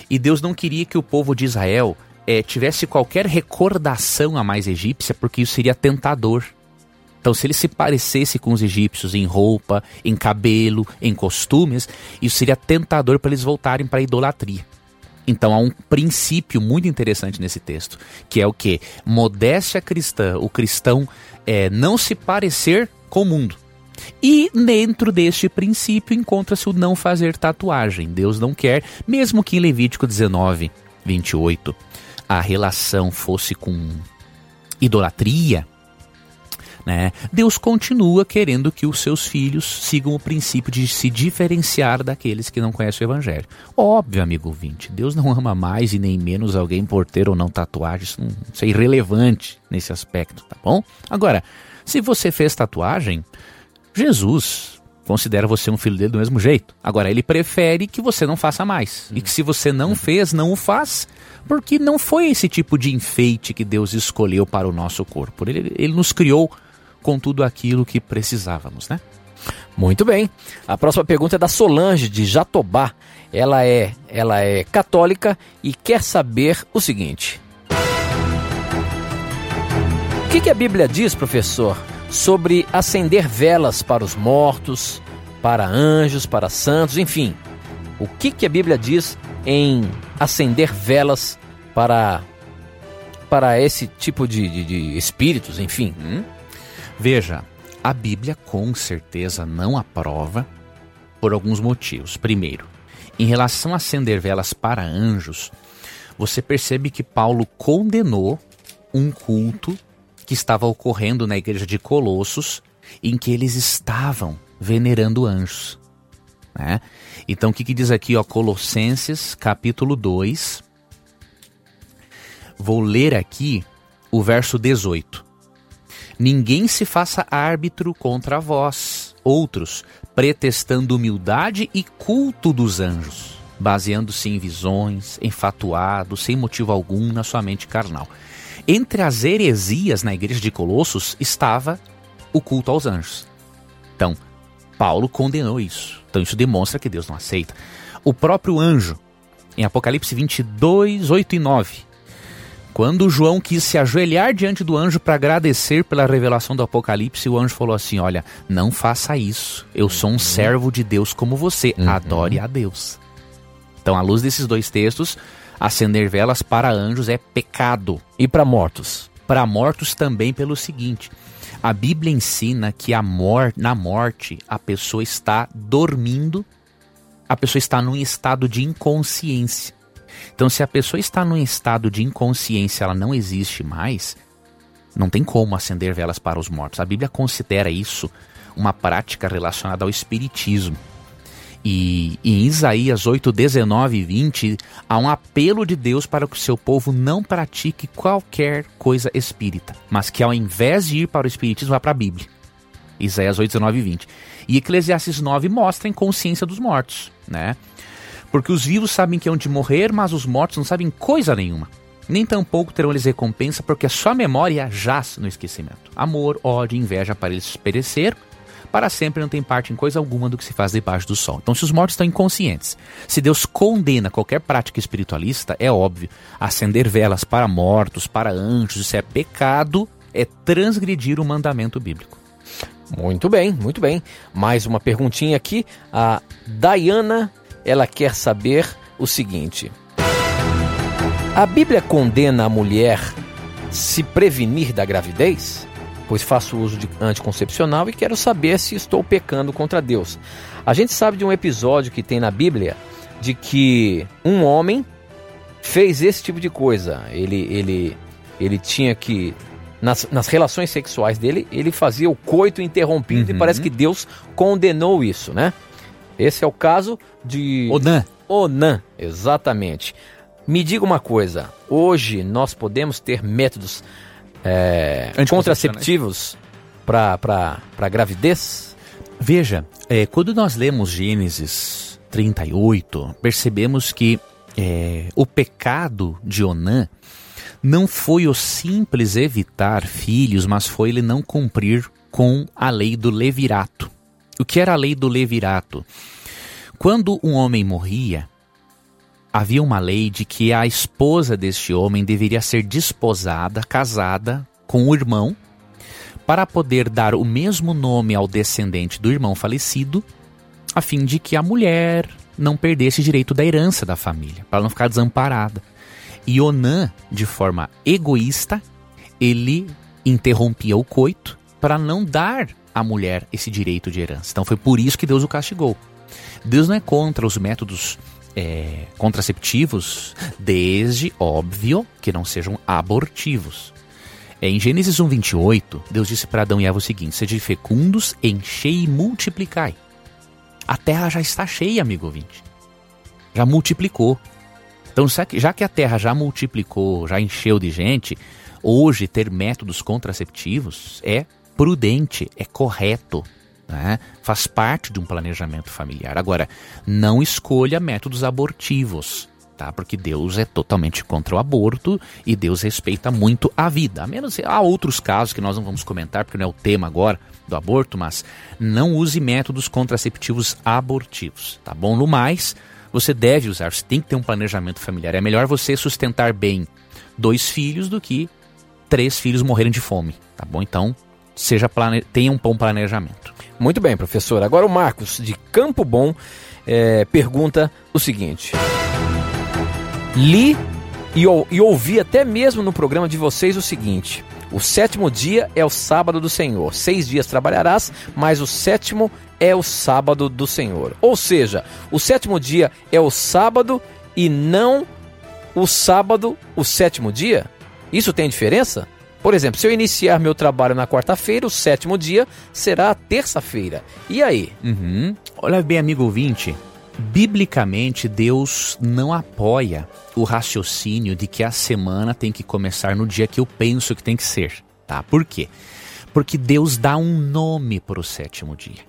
e Deus não queria que o povo de Israel é, tivesse qualquer recordação a mais egípcia, porque isso seria tentador. Então, se ele se parecesse com os egípcios em roupa, em cabelo, em costumes, isso seria tentador para eles voltarem para a idolatria. Então há um princípio muito interessante nesse texto, que é o que? Modéstia cristã, o cristão é não se parecer com o mundo. E dentro deste princípio encontra-se o não fazer tatuagem. Deus não quer, mesmo que em Levítico 19, 28, a relação fosse com idolatria, né? Deus continua querendo que os seus filhos sigam o princípio de se diferenciar daqueles que não conhecem o Evangelho. Óbvio, amigo ouvinte, Deus não ama mais e nem menos alguém por ter ou não tatuagem, isso, não, isso é irrelevante nesse aspecto, tá bom? Agora, se você fez tatuagem, Jesus considera você um filho dele do mesmo jeito. Agora, ele prefere que você não faça mais. E que se você não fez, não o faz, porque não foi esse tipo de enfeite que Deus escolheu para o nosso corpo. Ele, ele nos criou com tudo aquilo que precisávamos, né? Muito bem. A próxima pergunta é da Solange de Jatobá. Ela é, ela é católica e quer saber o seguinte: O que, que a Bíblia diz, professor, sobre acender velas para os mortos, para anjos, para santos, enfim? O que, que a Bíblia diz em acender velas para para esse tipo de, de, de espíritos, enfim? Hum? Veja, a Bíblia com certeza não aprova por alguns motivos. Primeiro, em relação a acender velas para anjos, você percebe que Paulo condenou um culto que estava ocorrendo na igreja de Colossos, em que eles estavam venerando anjos. Né? Então, o que, que diz aqui, ó, Colossenses, capítulo 2. Vou ler aqui o verso 18. Ninguém se faça árbitro contra vós, outros, pretextando humildade e culto dos anjos, baseando-se em visões, enfatuados, sem motivo algum na sua mente carnal. Entre as heresias na igreja de Colossos estava o culto aos anjos. Então, Paulo condenou isso. Então, isso demonstra que Deus não aceita. O próprio anjo, em Apocalipse 22, 8 e 9, quando João quis se ajoelhar diante do anjo para agradecer pela revelação do Apocalipse, o anjo falou assim: Olha, não faça isso. Eu sou um uhum. servo de Deus como você. Uhum. Adore a Deus. Então, à luz desses dois textos, acender velas para anjos é pecado. E para mortos? Para mortos também pelo seguinte: a Bíblia ensina que a mor na morte a pessoa está dormindo, a pessoa está num estado de inconsciência. Então, se a pessoa está num estado de inconsciência, ela não existe mais, não tem como acender velas para os mortos. A Bíblia considera isso uma prática relacionada ao espiritismo. E em Isaías 8, 19 e 20, há um apelo de Deus para que o seu povo não pratique qualquer coisa espírita, mas que ao invés de ir para o espiritismo, vá para a Bíblia. Isaías 8, 19 e 20. E Eclesiastes 9 mostra a inconsciência dos mortos, né? Porque os vivos sabem que hão de morrer, mas os mortos não sabem coisa nenhuma. Nem tampouco terão eles recompensa, porque a sua memória jaz no esquecimento. Amor, ódio, inveja para eles perecer, para sempre não tem parte em coisa alguma do que se faz debaixo do sol. Então, se os mortos estão inconscientes, se Deus condena qualquer prática espiritualista, é óbvio, acender velas para mortos, para anjos, isso é pecado, é transgredir o mandamento bíblico. Muito bem, muito bem. Mais uma perguntinha aqui. A Diana ela quer saber o seguinte: A Bíblia condena a mulher se prevenir da gravidez? Pois faço uso de anticoncepcional e quero saber se estou pecando contra Deus. A gente sabe de um episódio que tem na Bíblia de que um homem fez esse tipo de coisa. Ele, ele, ele tinha que nas, nas, relações sexuais dele, ele fazia o coito interrompido uhum. e parece que Deus condenou isso, né? Esse é o caso de. Onan. Onan, exatamente. Me diga uma coisa: hoje nós podemos ter métodos é, contraceptivos para gravidez? Veja, é, quando nós lemos Gênesis 38, percebemos que é, o pecado de Onã não foi o simples evitar filhos, mas foi ele não cumprir com a lei do levirato. O que era a lei do levirato? Quando um homem morria, havia uma lei de que a esposa deste homem deveria ser desposada, casada com o irmão, para poder dar o mesmo nome ao descendente do irmão falecido, a fim de que a mulher não perdesse direito da herança da família, para não ficar desamparada. E Onã, de forma egoísta, ele interrompia o coito para não dar à mulher esse direito de herança. Então foi por isso que Deus o castigou. Deus não é contra os métodos é, contraceptivos, desde, óbvio, que não sejam abortivos. É, em Gênesis 1, 28, Deus disse para Adão e Eva o seguinte: Sede fecundos, enchei e multiplicai. A terra já está cheia, amigo ouvinte. Já multiplicou. Então, já que a terra já multiplicou, já encheu de gente, hoje ter métodos contraceptivos é prudente, é correto, né? faz parte de um planejamento familiar. Agora, não escolha métodos abortivos. Tá? Porque Deus é totalmente contra o aborto e Deus respeita muito a vida. A menos há outros casos que nós não vamos comentar porque não é o tema agora do aborto, mas não use métodos contraceptivos abortivos, tá bom? No mais, você deve usar, você tem que ter um planejamento familiar. É melhor você sustentar bem dois filhos do que três filhos morrerem de fome, tá bom? Então, seja plane... tenha um bom planejamento. Muito bem, professor. Agora o Marcos, de Campo Bom, é, pergunta o seguinte. Li e, e ouvi até mesmo no programa de vocês o seguinte: o sétimo dia é o sábado do Senhor. Seis dias trabalharás, mas o sétimo é o sábado do Senhor. Ou seja, o sétimo dia é o sábado e não o sábado, o sétimo dia? Isso tem diferença? Por exemplo, se eu iniciar meu trabalho na quarta-feira, o sétimo dia será a terça-feira. E aí? Uhum. Olha bem, amigo ouvinte, biblicamente Deus não apoia o raciocínio de que a semana tem que começar no dia que eu penso que tem que ser, tá? Por quê? Porque Deus dá um nome para o sétimo dia.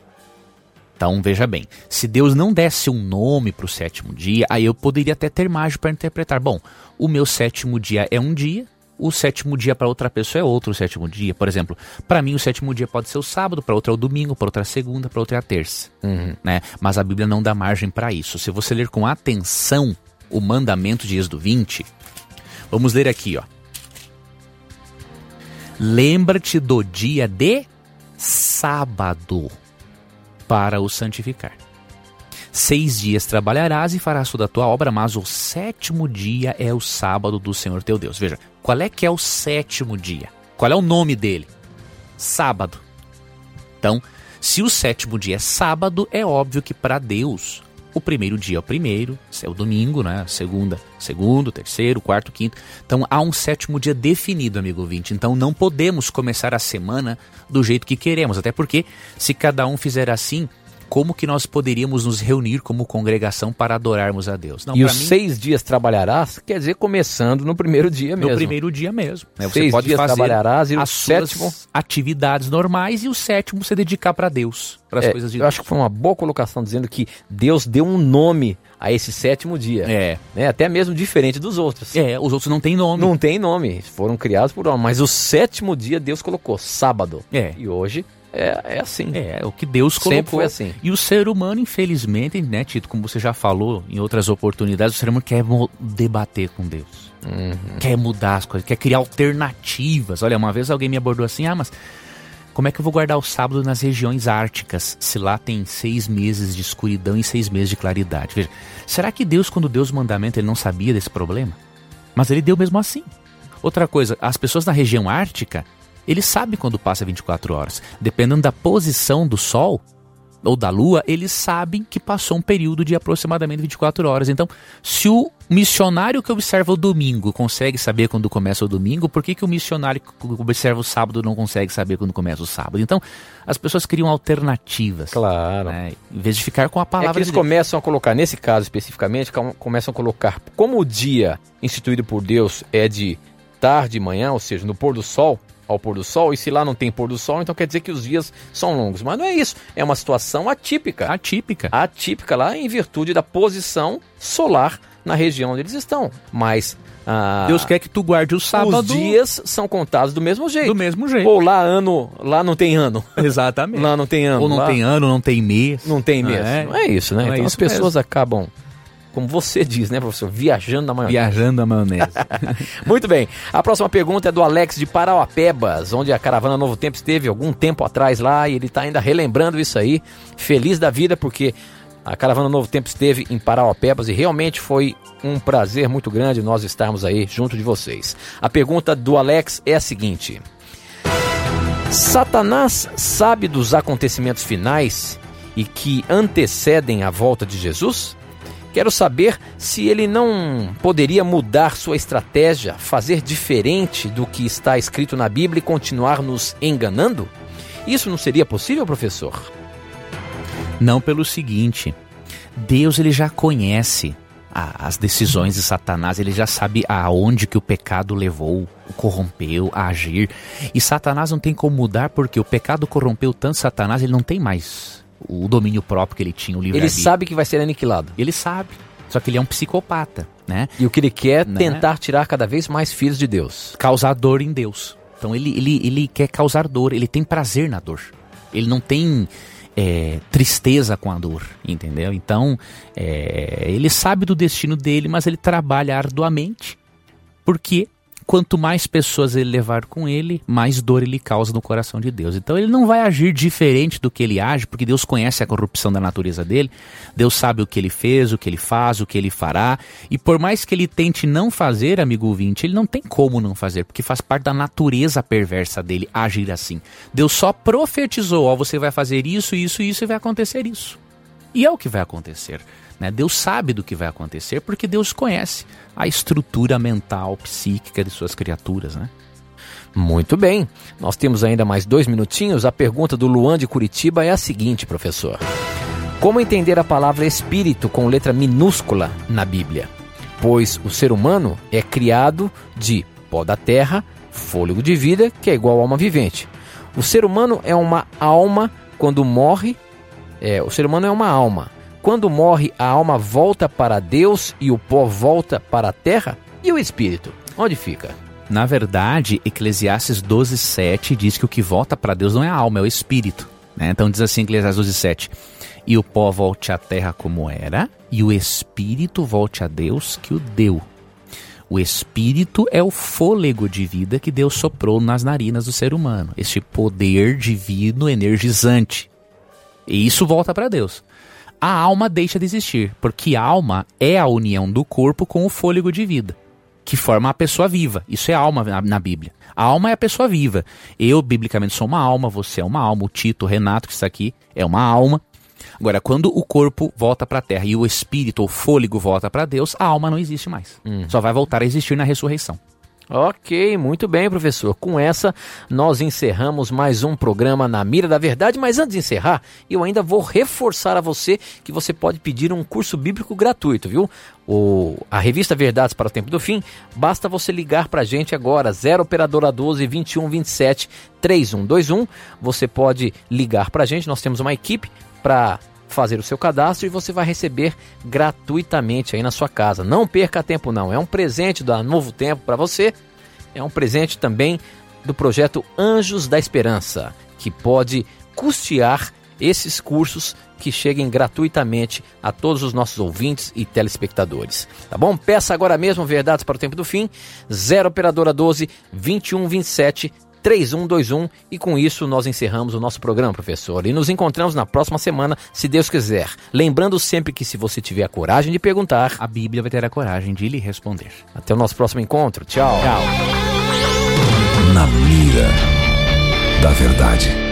Então veja bem, se Deus não desse um nome para o sétimo dia, aí eu poderia até ter margem para interpretar. Bom, o meu sétimo dia é um dia, o sétimo dia para outra pessoa é outro sétimo dia. Por exemplo, para mim o sétimo dia pode ser o sábado, para outra é o domingo, para outra é a segunda, para outra é a terça. Uhum. Né? Mas a Bíblia não dá margem para isso. Se você ler com atenção o mandamento de Êxodo 20, vamos ler aqui, ó. Lembra-te do dia de sábado para o santificar. Seis dias trabalharás e farás toda a tua obra, mas o sétimo dia é o sábado do Senhor teu Deus. Veja, qual é que é o sétimo dia? Qual é o nome dele? Sábado. Então, se o sétimo dia é sábado, é óbvio que para Deus o primeiro dia é o primeiro, é o domingo, né? Segunda, segundo, terceiro, quarto, quinto. Então há um sétimo dia definido, amigo ouvinte. Então não podemos começar a semana do jeito que queremos, até porque se cada um fizer assim, como que nós poderíamos nos reunir como congregação para adorarmos a Deus. Não, e os mim, seis dias trabalharás, quer dizer, começando no primeiro dia mesmo. No primeiro dia mesmo. Né? Você seis pode dias fazer trabalharás e o sétimo... atividades normais e o sétimo você dedicar para Deus, para as é, coisas de Eu Deus. acho que foi uma boa colocação dizendo que Deus deu um nome a esse sétimo dia. É. Né? Até mesmo diferente dos outros. É, os outros não têm nome. Não tem nome, foram criados por homem. Mas o sétimo dia Deus colocou, sábado. É. E hoje é, é assim. É, é o que Deus colocou. Sempre foi assim. E o ser humano, infelizmente, né, Tito, como você já falou em outras oportunidades, o ser humano quer debater com Deus. Uhum. Quer mudar as coisas, quer criar alternativas. Olha, uma vez alguém me abordou assim, ah, mas como é que eu vou guardar o sábado nas regiões árticas, se lá tem seis meses de escuridão e seis meses de claridade? Veja, será que Deus, quando deu os mandamentos, ele não sabia desse problema? Mas ele deu mesmo assim. Outra coisa, as pessoas na região ártica, ele sabe quando passa 24 horas. Dependendo da posição do Sol ou da Lua, eles sabem que passou um período de aproximadamente 24 horas. Então, se o missionário que observa o domingo consegue saber quando começa o domingo, por que, que o missionário que observa o sábado não consegue saber quando começa o sábado? Então, as pessoas criam alternativas. Claro. Né? Em vez de ficar com a palavra. É que eles de começam a colocar, nesse caso especificamente, começam a colocar, como o dia instituído por Deus é de tarde e manhã, ou seja, no pôr do sol, ao pôr do sol, e se lá não tem pôr do sol, então quer dizer que os dias são longos. Mas não é isso, é uma situação atípica. Atípica. Atípica lá em virtude da posição solar na região onde eles estão. Mas ah, Deus quer que tu guarde o sábado. Os dias são contados do mesmo jeito. Do mesmo jeito. Ou lá ano, lá não tem ano. Exatamente. lá não tem ano. Ou não lá, tem ano, não tem mês. Não tem mês. É. Não é isso, né? Não é então isso as pessoas mesmo. acabam como você diz, né, professor? Viajando na maionese. Viajando a maionese. Muito bem. A próxima pergunta é do Alex de Parauapebas, onde a caravana Novo Tempo esteve algum tempo atrás lá e ele está ainda relembrando isso aí. Feliz da vida porque a caravana Novo Tempo esteve em Parauapebas e realmente foi um prazer muito grande nós estarmos aí junto de vocês. A pergunta do Alex é a seguinte: Satanás sabe dos acontecimentos finais e que antecedem a volta de Jesus? Quero saber se ele não poderia mudar sua estratégia, fazer diferente do que está escrito na Bíblia e continuar nos enganando? Isso não seria possível, professor? Não pelo seguinte, Deus ele já conhece a, as decisões de Satanás, ele já sabe aonde que o pecado levou, o corrompeu a agir. E Satanás não tem como mudar porque o pecado corrompeu tanto Satanás, ele não tem mais o domínio próprio que ele tinha, o livre Ele sabe que vai ser aniquilado. Ele sabe. Só que ele é um psicopata, né? E o que ele quer é né? tentar tirar cada vez mais filhos de Deus. Causar dor em Deus. Então ele, ele, ele quer causar dor, ele tem prazer na dor. Ele não tem é, tristeza com a dor, entendeu? Então é, ele sabe do destino dele, mas ele trabalha arduamente. Porque quanto mais pessoas ele levar com ele, mais dor ele causa no coração de Deus. Então ele não vai agir diferente do que ele age, porque Deus conhece a corrupção da natureza dele, Deus sabe o que ele fez, o que ele faz, o que ele fará, e por mais que ele tente não fazer, amigo ouvinte, ele não tem como não fazer, porque faz parte da natureza perversa dele agir assim. Deus só profetizou, ó, você vai fazer isso, isso, isso e vai acontecer isso. E é o que vai acontecer. Né? Deus sabe do que vai acontecer porque Deus conhece a estrutura mental, psíquica de suas criaturas. Né? Muito bem. Nós temos ainda mais dois minutinhos. A pergunta do Luan de Curitiba é a seguinte, professor: Como entender a palavra espírito com letra minúscula na Bíblia? Pois o ser humano é criado de pó da terra, fôlego de vida, que é igual a alma vivente. O ser humano é uma alma quando morre. É, o ser humano é uma alma. Quando morre, a alma volta para Deus e o pó volta para a terra? E o espírito? Onde fica? Na verdade, Eclesiastes 12:7 diz que o que volta para Deus não é a alma, é o espírito. Né? Então diz assim, Eclesiastes 12:7: E o pó volte à terra como era, e o espírito volte a Deus que o deu. O espírito é o fôlego de vida que Deus soprou nas narinas do ser humano, este poder divino energizante. E isso volta para Deus. A alma deixa de existir, porque a alma é a união do corpo com o fôlego de vida que forma a pessoa viva. Isso é alma na, na, Bíblia. A alma é a pessoa viva. Eu, biblicamente, sou uma alma, você é uma alma, o Tito, o Renato, que está aqui, é uma alma. Agora, quando o corpo volta para a terra e o espírito, o fôlego, volta para Deus, a alma não existe mais. Hum. Só vai voltar a existir na ressurreição. Ok, muito bem, professor. Com essa, nós encerramos mais um programa na Mira da Verdade. Mas antes de encerrar, eu ainda vou reforçar a você que você pode pedir um curso bíblico gratuito, viu? O, a revista Verdades para o Tempo do Fim, basta você ligar para a gente agora, 0 Operadora 12 21 27 3121. Você pode ligar para a gente, nós temos uma equipe para fazer o seu cadastro e você vai receber gratuitamente aí na sua casa. Não perca tempo não, é um presente da Novo Tempo para você. É um presente também do projeto Anjos da Esperança, que pode custear esses cursos que cheguem gratuitamente a todos os nossos ouvintes e telespectadores. Tá bom? Peça agora mesmo Verdades para o Tempo do Fim, 0 Operadora 12 2127 3121 e com isso nós encerramos o nosso programa, professor. E nos encontramos na próxima semana, se Deus quiser. Lembrando sempre que se você tiver a coragem de perguntar, a Bíblia vai ter a coragem de lhe responder. Até o nosso próximo encontro. Tchau. Tchau. Na mira da verdade.